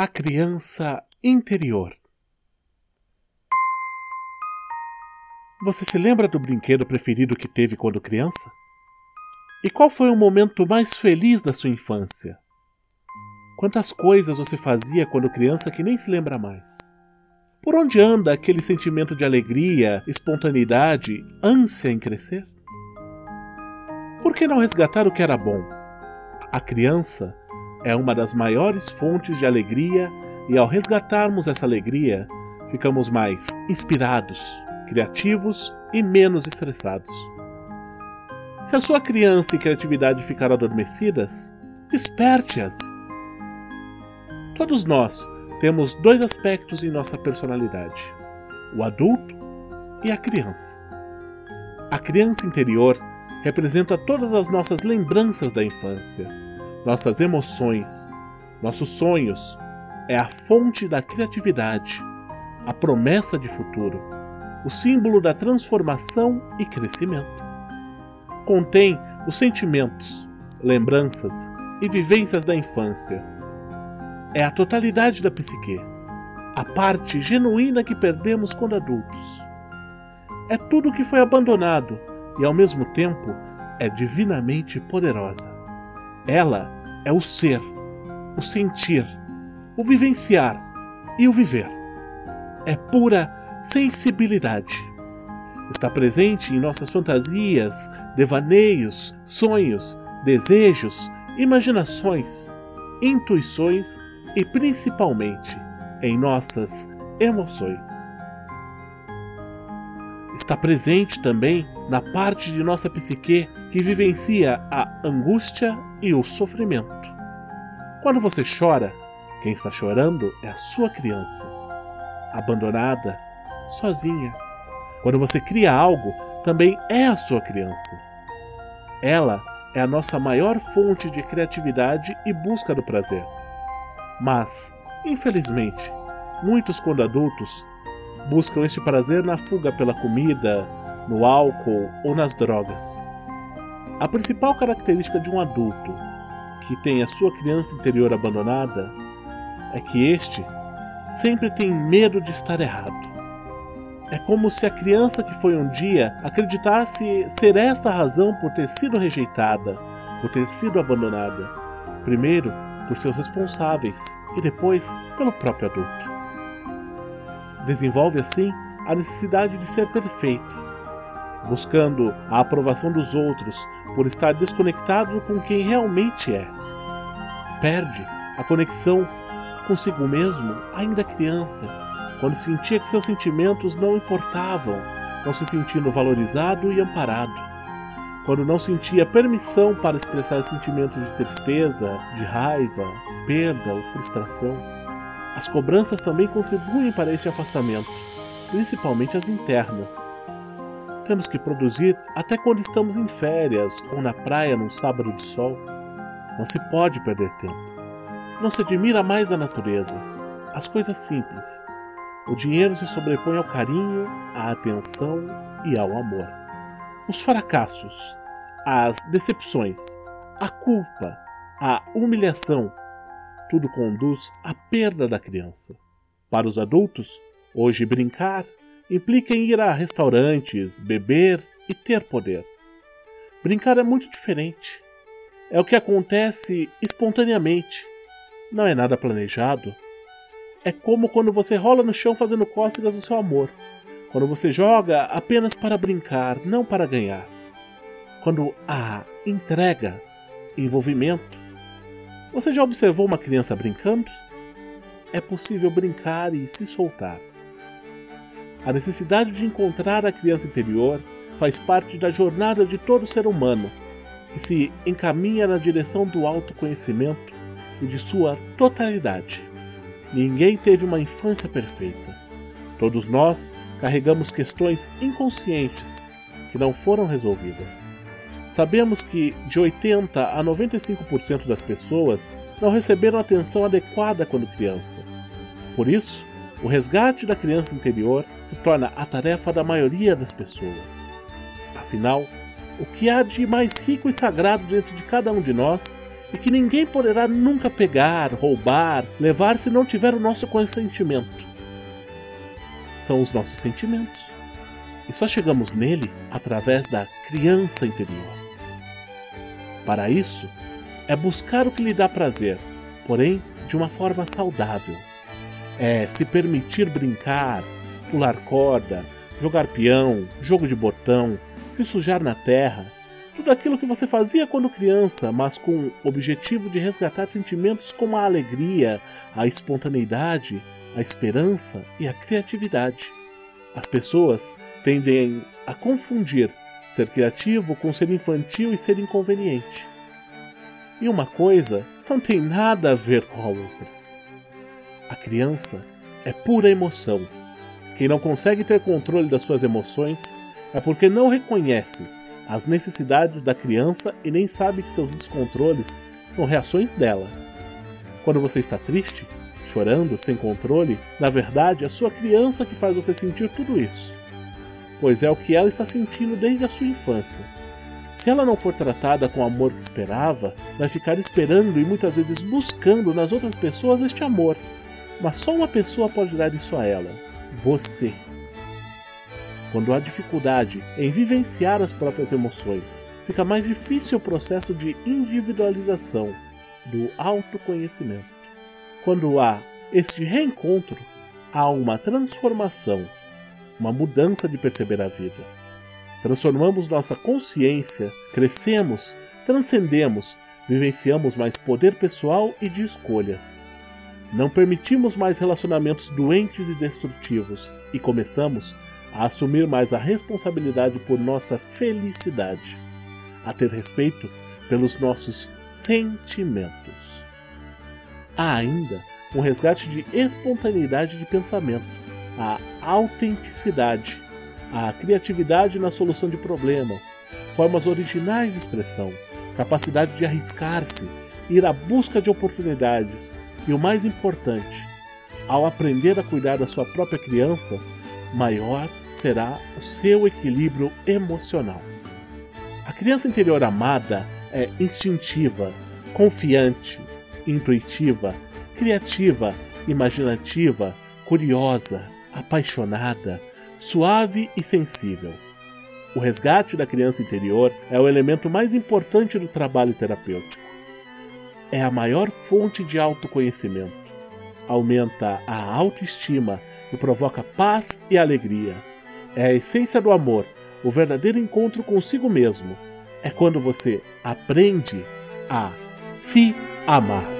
A criança interior. Você se lembra do brinquedo preferido que teve quando criança? E qual foi o momento mais feliz da sua infância? Quantas coisas você fazia quando criança que nem se lembra mais? Por onde anda aquele sentimento de alegria, espontaneidade, ânsia em crescer? Por que não resgatar o que era bom? A criança é uma das maiores fontes de alegria e ao resgatarmos essa alegria, ficamos mais inspirados, criativos e menos estressados. Se a sua criança e criatividade ficaram adormecidas, desperte-as. Todos nós temos dois aspectos em nossa personalidade: o adulto e a criança. A criança interior representa todas as nossas lembranças da infância nossas emoções, nossos sonhos, é a fonte da criatividade, a promessa de futuro, o símbolo da transformação e crescimento. Contém os sentimentos, lembranças e vivências da infância. É a totalidade da psique, a parte genuína que perdemos quando adultos. É tudo que foi abandonado e, ao mesmo tempo, é divinamente poderosa. Ela é o ser, o sentir, o vivenciar e o viver. É pura sensibilidade. Está presente em nossas fantasias, devaneios, sonhos, desejos, imaginações, intuições e principalmente em nossas emoções. Está presente também na parte de nossa psique que vivencia a angústia e o sofrimento. Quando você chora, quem está chorando é a sua criança, abandonada, sozinha. Quando você cria algo, também é a sua criança. Ela é a nossa maior fonte de criatividade e busca do prazer. Mas, infelizmente, muitos quando adultos buscam este prazer na fuga pela comida, no álcool ou nas drogas. A principal característica de um adulto que tem a sua criança interior abandonada é que este sempre tem medo de estar errado. É como se a criança que foi um dia acreditasse ser esta a razão por ter sido rejeitada, por ter sido abandonada. Primeiro por seus responsáveis e depois pelo próprio adulto. Desenvolve assim a necessidade de ser perfeito, buscando a aprovação dos outros por estar desconectado com quem realmente é. Perde a conexão consigo mesmo, ainda criança, quando sentia que seus sentimentos não importavam, não se sentindo valorizado e amparado. Quando não sentia permissão para expressar sentimentos de tristeza, de raiva, perda ou frustração. As cobranças também contribuem para este afastamento, principalmente as internas. Temos que produzir até quando estamos em férias ou na praia num sábado de sol. Não se pode perder tempo. Não se admira mais a natureza, as coisas simples. O dinheiro se sobrepõe ao carinho, à atenção e ao amor. Os fracassos, as decepções, a culpa, a humilhação, tudo conduz à perda da criança. Para os adultos, hoje brincar, implica em ir a restaurantes, beber e ter poder. Brincar é muito diferente. É o que acontece espontaneamente. Não é nada planejado. É como quando você rola no chão fazendo cócegas do seu amor. Quando você joga apenas para brincar, não para ganhar. Quando há entrega, envolvimento. Você já observou uma criança brincando? É possível brincar e se soltar. A necessidade de encontrar a criança interior faz parte da jornada de todo ser humano, que se encaminha na direção do autoconhecimento e de sua totalidade. Ninguém teve uma infância perfeita. Todos nós carregamos questões inconscientes que não foram resolvidas. Sabemos que de 80 a 95% das pessoas não receberam atenção adequada quando criança. Por isso, o resgate da criança interior se torna a tarefa da maioria das pessoas. Afinal, o que há de mais rico e sagrado dentro de cada um de nós e que ninguém poderá nunca pegar, roubar, levar se não tiver o nosso consentimento. São os nossos sentimentos. E só chegamos nele através da criança interior. Para isso, é buscar o que lhe dá prazer, porém de uma forma saudável. É se permitir brincar, pular corda, jogar peão, jogo de botão, se sujar na terra, tudo aquilo que você fazia quando criança, mas com o objetivo de resgatar sentimentos como a alegria, a espontaneidade, a esperança e a criatividade. As pessoas tendem a confundir ser criativo com ser infantil e ser inconveniente. E uma coisa não tem nada a ver com a outra. A criança é pura emoção. Quem não consegue ter controle das suas emoções é porque não reconhece as necessidades da criança e nem sabe que seus descontroles são reações dela. Quando você está triste, chorando, sem controle, na verdade é sua criança que faz você sentir tudo isso. Pois é o que ela está sentindo desde a sua infância. Se ela não for tratada com o amor que esperava, vai ficar esperando e muitas vezes buscando nas outras pessoas este amor. Mas só uma pessoa pode dar isso a ela: você quando há dificuldade em vivenciar as próprias emoções. Fica mais difícil o processo de individualização, do autoconhecimento. Quando há este reencontro, há uma transformação, uma mudança de perceber a vida. Transformamos nossa consciência, crescemos, transcendemos, vivenciamos mais poder pessoal e de escolhas. Não permitimos mais relacionamentos doentes e destrutivos e começamos a assumir mais a responsabilidade por nossa felicidade, a ter respeito pelos nossos sentimentos. Há ainda um resgate de espontaneidade de pensamento, a autenticidade, a criatividade na solução de problemas, formas originais de expressão, capacidade de arriscar-se, ir à busca de oportunidades e o mais importante, ao aprender a cuidar da sua própria criança, maior será o seu equilíbrio emocional. A criança interior amada é instintiva, confiante, intuitiva, criativa, imaginativa, curiosa, apaixonada, suave e sensível. O resgate da criança interior é o elemento mais importante do trabalho terapêutico. É a maior fonte de autoconhecimento. Aumenta a autoestima e provoca paz e alegria. É a essência do amor, o verdadeiro encontro consigo mesmo. É quando você aprende a se amar.